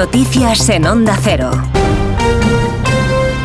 Noticias en Onda Cero.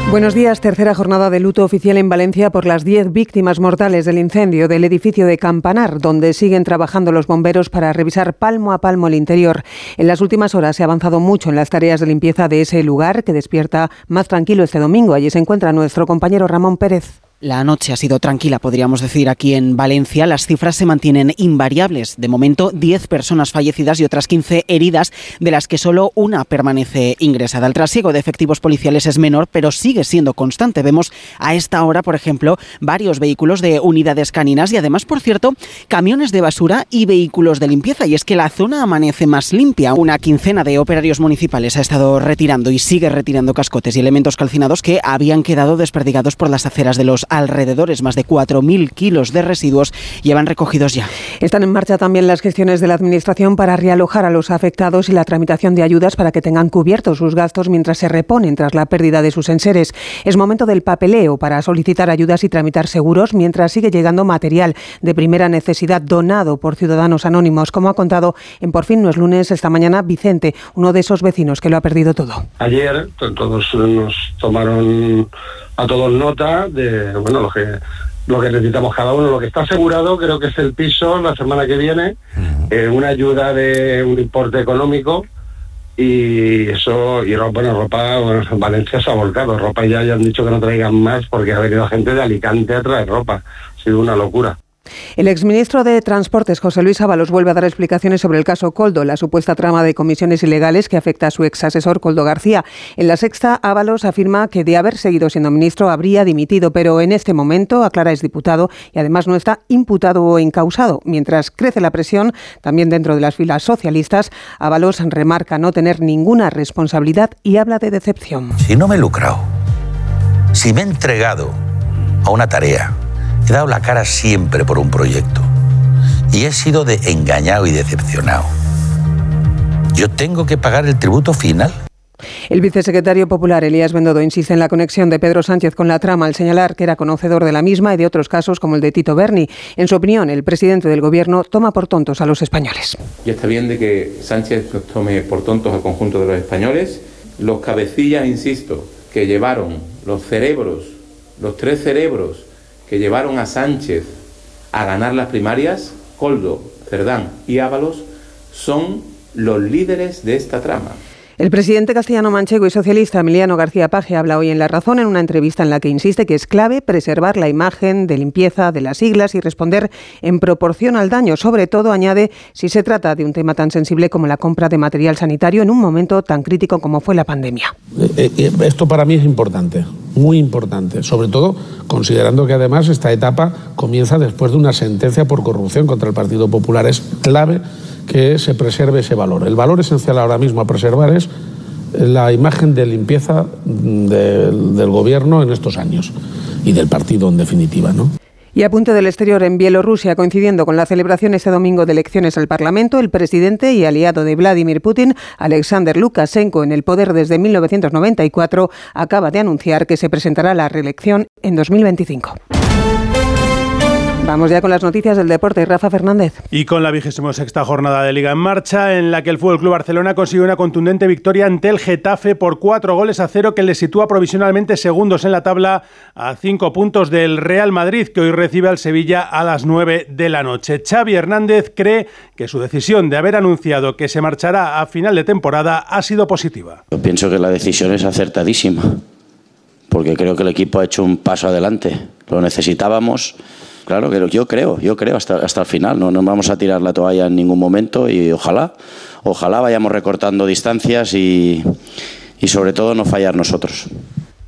Buenos días. Tercera jornada de luto oficial en Valencia por las 10 víctimas mortales del incendio del edificio de Campanar, donde siguen trabajando los bomberos para revisar palmo a palmo el interior. En las últimas horas se ha avanzado mucho en las tareas de limpieza de ese lugar que despierta más tranquilo este domingo. Allí se encuentra nuestro compañero Ramón Pérez. La noche ha sido tranquila, podríamos decir, aquí en Valencia. Las cifras se mantienen invariables. De momento, 10 personas fallecidas y otras 15 heridas, de las que solo una permanece ingresada. El trasiego de efectivos policiales es menor, pero sigue siendo constante. Vemos a esta hora, por ejemplo, varios vehículos de unidades caninas y además, por cierto, camiones de basura y vehículos de limpieza. Y es que la zona amanece más limpia. Una quincena de operarios municipales ha estado retirando y sigue retirando cascotes y elementos calcinados que habían quedado desperdigados por las aceras de los alrededores. Más de 4.000 kilos de residuos llevan recogidos ya. Están en marcha también las gestiones de la Administración para realojar a los afectados y la tramitación de ayudas para que tengan cubiertos sus gastos mientras se reponen tras la pérdida de sus enseres. Es momento del papeleo para solicitar ayudas y tramitar seguros mientras sigue llegando material de primera necesidad donado por ciudadanos anónimos, como ha contado en Por fin no es lunes esta mañana Vicente, uno de esos vecinos que lo ha perdido todo. Ayer todos nos tomaron a todos nota de bueno lo que lo que necesitamos cada uno. Lo que está asegurado creo que es el piso la semana que viene, eh, una ayuda de un importe económico y eso, y ropa, bueno, ropa, bueno, en Valencia se ha volcado, ropa ya, ya han dicho que no traigan más porque ha venido gente de Alicante a traer ropa, ha sido una locura. El exministro de Transportes, José Luis Ábalos, vuelve a dar explicaciones sobre el caso Coldo, la supuesta trama de comisiones ilegales que afecta a su ex asesor Coldo García. En la sexta, Ábalos afirma que de haber seguido siendo ministro habría dimitido, pero en este momento, aclara, es diputado y además no está imputado o encausado. Mientras crece la presión, también dentro de las filas socialistas, Ábalos remarca no tener ninguna responsabilidad y habla de decepción. Si no me he lucrado, si me he entregado a una tarea, He dado la cara siempre por un proyecto y he sido de engañado y decepcionado. ¿Yo tengo que pagar el tributo final? El vicesecretario popular Elías Bendodo insiste en la conexión de Pedro Sánchez con la trama al señalar que era conocedor de la misma y de otros casos como el de Tito Berni. En su opinión, el presidente del gobierno toma por tontos a los españoles. Y está bien de que Sánchez nos tome por tontos al conjunto de los españoles. Los cabecillas, insisto, que llevaron los cerebros, los tres cerebros que llevaron a Sánchez a ganar las primarias, Coldo, Cerdán y Ábalos, son los líderes de esta trama. El presidente castellano manchego y socialista Emiliano García Paje habla hoy en La Razón en una entrevista en la que insiste que es clave preservar la imagen de limpieza de las siglas y responder en proporción al daño, sobre todo, añade, si se trata de un tema tan sensible como la compra de material sanitario en un momento tan crítico como fue la pandemia. Eh, eh, esto para mí es importante, muy importante, sobre todo considerando que además esta etapa comienza después de una sentencia por corrupción contra el Partido Popular. Es clave que se preserve ese valor. El valor esencial ahora mismo a preservar es la imagen de limpieza del, gobierno en estos años y del partido en definitiva, ¿no? Y a punto del exterior en Bielorrusia, coincidiendo con la celebración este domingo de elecciones al Parlamento, el presidente y aliado de Vladimir Putin, Alexander Lukashenko, en el poder desde 1994, acaba de anunciar que se presentará a la reelección en 2025. Vamos ya con las noticias del deporte. Rafa Fernández. Y con la vigésima sexta jornada de Liga en marcha, en la que el Fútbol Club Barcelona consiguió una contundente victoria ante el Getafe por cuatro goles a cero, que le sitúa provisionalmente segundos en la tabla a cinco puntos del Real Madrid, que hoy recibe al Sevilla a las nueve de la noche. Xavi Hernández cree que su decisión de haber anunciado que se marchará a final de temporada ha sido positiva. Yo pienso que la decisión es acertadísima, porque creo que el equipo ha hecho un paso adelante. Lo necesitábamos Claro que yo creo, yo creo hasta, hasta el final. No, no vamos a tirar la toalla en ningún momento y ojalá, ojalá vayamos recortando distancias y, y sobre todo no fallar nosotros.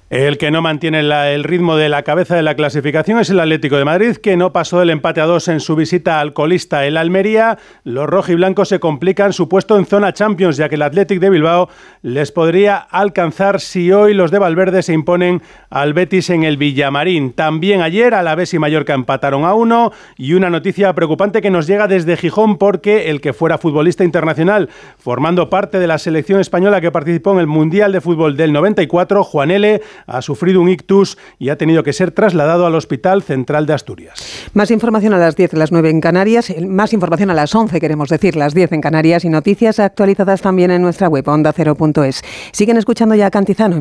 El que no mantiene el ritmo de la cabeza de la clasificación es el Atlético de Madrid, que no pasó del empate a dos en su visita al colista el Almería. Los rojiblancos se complican su puesto en zona Champions, ya que el Atlético de Bilbao les podría alcanzar si hoy los de Valverde se imponen al Betis en el Villamarín. También ayer Alavés y Mallorca empataron a uno y una noticia preocupante que nos llega desde Gijón porque el que fuera futbolista internacional formando parte de la selección española que participó en el Mundial de Fútbol del 94, Juan L., ha sufrido un ictus y ha tenido que ser trasladado al Hospital Central de Asturias. Más información a las 10, las 9 en Canarias, más información a las 11, queremos decir, las 10 en Canarias y noticias actualizadas también en nuestra web ondacero.es. Siguen escuchando ya a Cantizano.